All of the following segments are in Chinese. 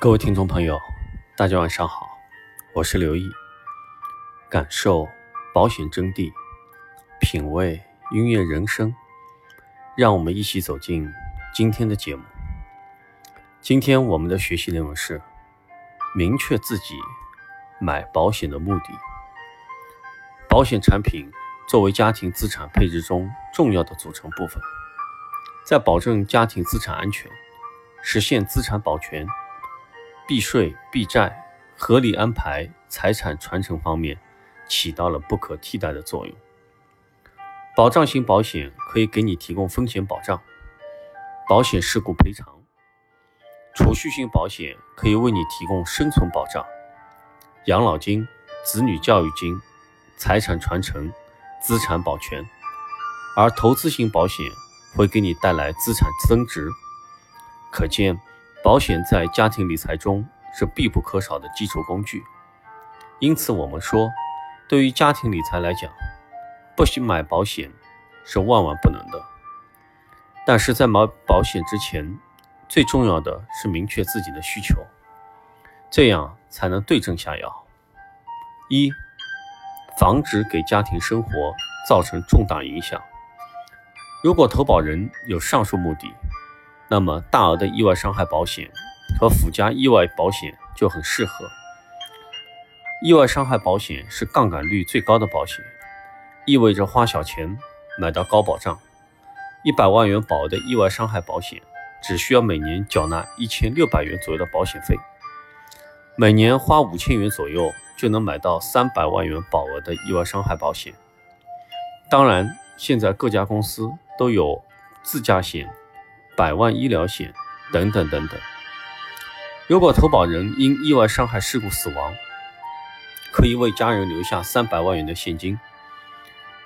各位听众朋友，大家晚上好，我是刘毅，感受保险真谛，品味音乐人生，让我们一起走进今天的节目。今天我们的学习内容是明确自己买保险的目的。保险产品作为家庭资产配置中重要的组成部分，在保证家庭资产安全、实现资产保全。避税避债、合理安排财产传承方面，起到了不可替代的作用。保障型保险可以给你提供风险保障、保险事故赔偿；储蓄型保险可以为你提供生存保障、养老金、子女教育金、财产传承、资产保全；而投资型保险会给你带来资产增值。可见。保险在家庭理财中是必不可少的基础工具，因此我们说，对于家庭理财来讲，不许买保险是万万不能的。但是在买保险之前，最重要的是明确自己的需求，这样才能对症下药。一、防止给家庭生活造成重大影响。如果投保人有上述目的，那么，大额的意外伤害保险和附加意外保险就很适合。意外伤害保险是杠杆率最高的保险，意味着花小钱买到高保障。一百万元保额的意外伤害保险，只需要每年缴纳一千六百元左右的保险费，每年花五千元左右就能买到三百万元保额的意外伤害保险。当然，现在各家公司都有自驾险。百万医疗险等等等等。如果投保人因意外伤害事故死亡，可以为家人留下三百万元的现金，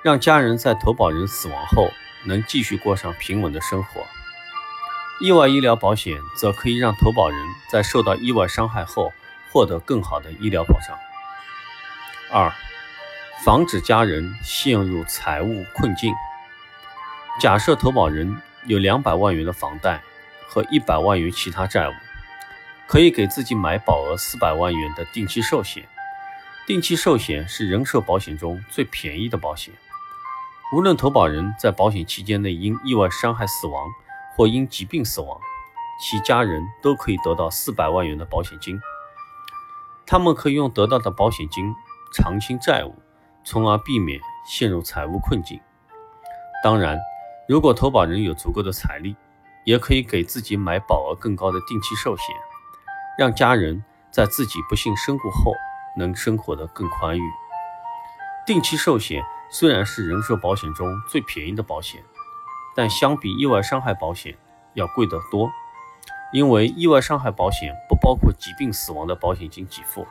让家人在投保人死亡后能继续过上平稳的生活。意外医疗保险则可以让投保人在受到意外伤害后获得更好的医疗保障。二、防止家人陷入财务困境。假设投保人。有两百万元的房贷和一百万元其他债务，可以给自己买保额四百万元的定期寿险。定期寿险是人寿保险中最便宜的保险。无论投保人在保险期间内因意外伤害死亡或因疾病死亡，其家人都可以得到四百万元的保险金。他们可以用得到的保险金偿清债务，从而避免陷入财务困境。当然。如果投保人有足够的财力，也可以给自己买保额更高的定期寿险，让家人在自己不幸身故后能生活得更宽裕。定期寿险虽然是人寿保险中最便宜的保险，但相比意外伤害保险要贵得多，因为意外伤害保险不包括疾病死亡的保险金给付。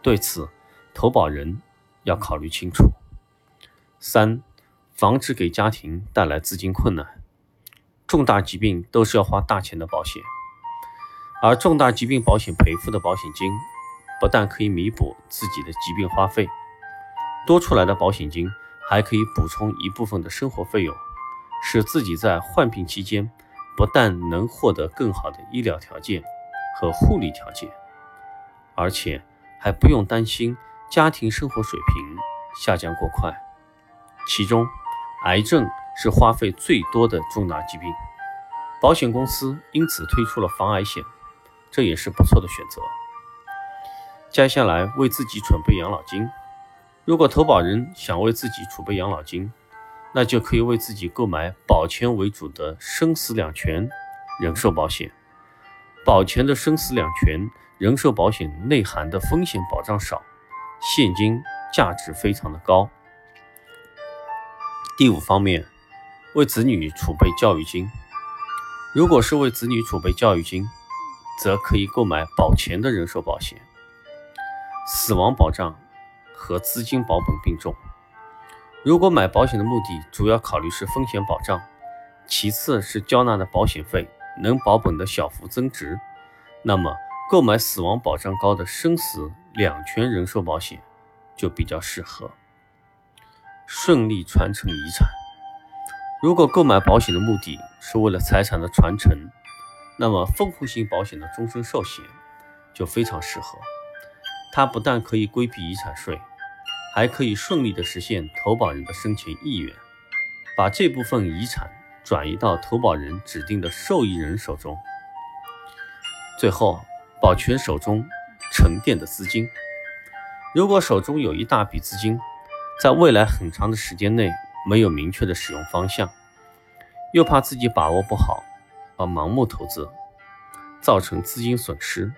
对此，投保人要考虑清楚。三。防止给家庭带来资金困难，重大疾病都是要花大钱的保险，而重大疾病保险赔付的保险金，不但可以弥补自己的疾病花费，多出来的保险金还可以补充一部分的生活费用，使自己在患病期间不但能获得更好的医疗条件和护理条件，而且还不用担心家庭生活水平下降过快，其中。癌症是花费最多的重大疾病，保险公司因此推出了防癌险，这也是不错的选择。接下来为自己准备养老金，如果投保人想为自己储备养老金，那就可以为自己购买保全为主的生死两全人寿保险。保全的生死两全人寿保险内含的风险保障少，现金价值非常的高。第五方面，为子女储备教育金。如果是为子女储备教育金，则可以购买保前的人寿保险。死亡保障和资金保本并重。如果买保险的目的主要考虑是风险保障，其次是交纳的保险费能保本的小幅增值，那么购买死亡保障高的生死两全人寿保险就比较适合。顺利传承遗产。如果购买保险的目的是为了财产的传承，那么分红型保险的终身寿险就非常适合。它不但可以规避遗产税，还可以顺利的实现投保人的生前意愿，把这部分遗产转移到投保人指定的受益人手中，最后保全手中沉淀的资金。如果手中有一大笔资金，在未来很长的时间内没有明确的使用方向，又怕自己把握不好而盲目投资，造成资金损失，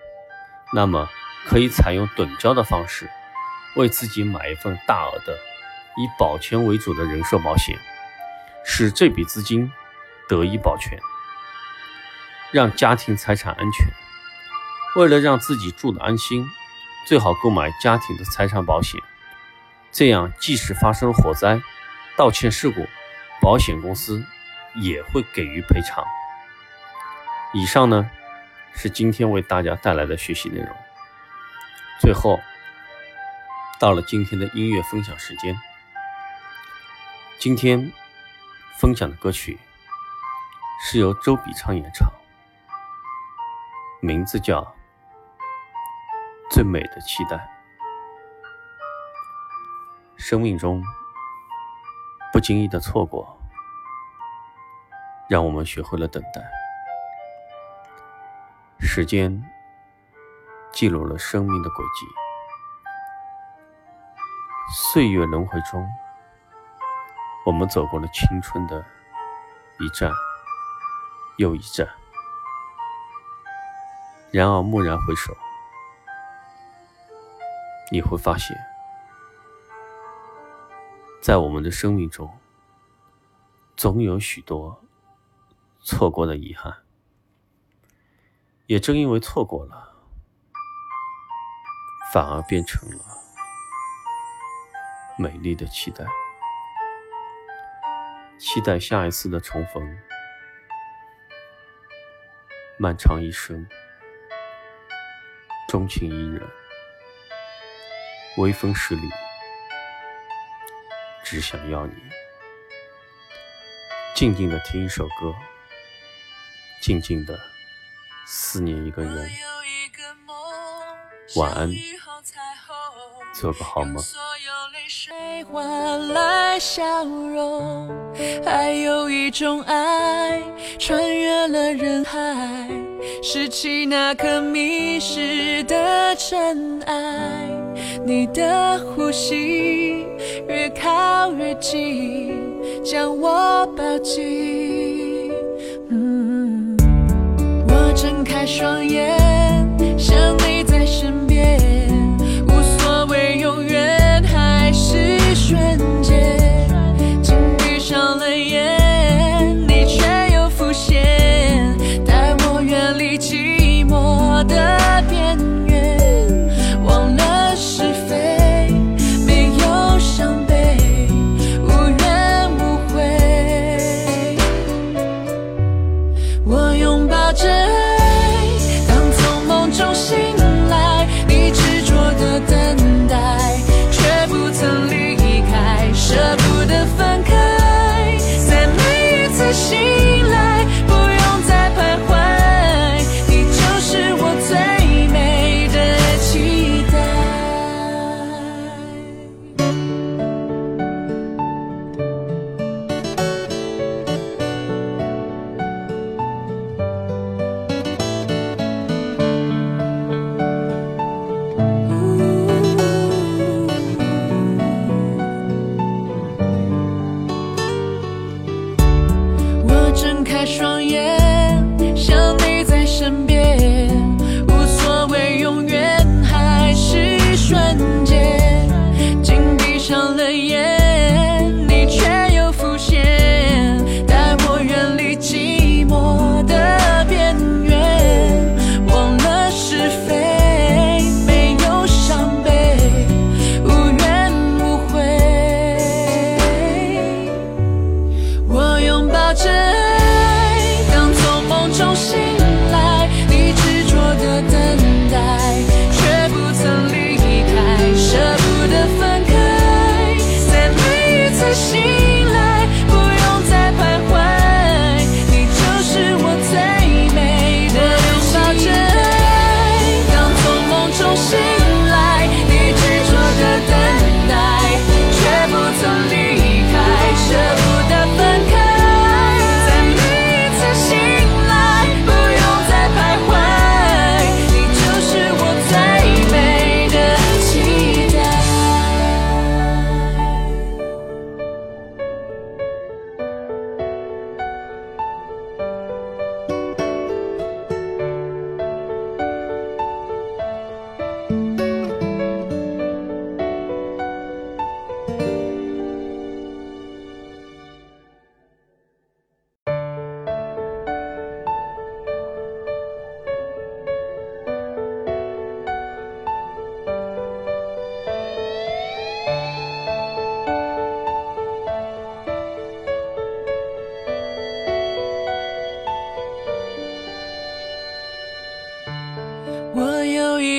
那么可以采用趸交的方式，为自己买一份大额的以保全为主的人寿保险，使这笔资金得以保全，让家庭财产安全。为了让自己住得安心。最好购买家庭的财产保险，这样即使发生火灾、盗窃事故，保险公司也会给予赔偿。以上呢是今天为大家带来的学习内容。最后，到了今天的音乐分享时间。今天分享的歌曲是由周笔畅演唱，名字叫。最美的期待。生命中不经意的错过，让我们学会了等待。时间记录了生命的轨迹，岁月轮回中，我们走过了青春的一站又一站。然而，蓦然回首。你会发现，在我们的生命中，总有许多错过的遗憾。也正因为错过了，反而变成了美丽的期待。期待下一次的重逢。漫长一生，钟情一人。微风十里，只想要你静静的听一首歌，静静的思念一个人。晚安，做个好梦。换来笑容，还有一种爱，穿越了人海，拾起那颗迷失的尘埃。你的呼吸越靠越近，将我抱紧。嗯我睁开双眼，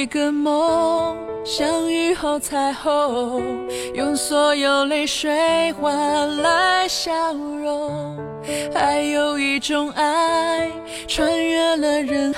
一个梦，像雨后彩虹，用所有泪水换来笑容。还有一种爱，穿越了人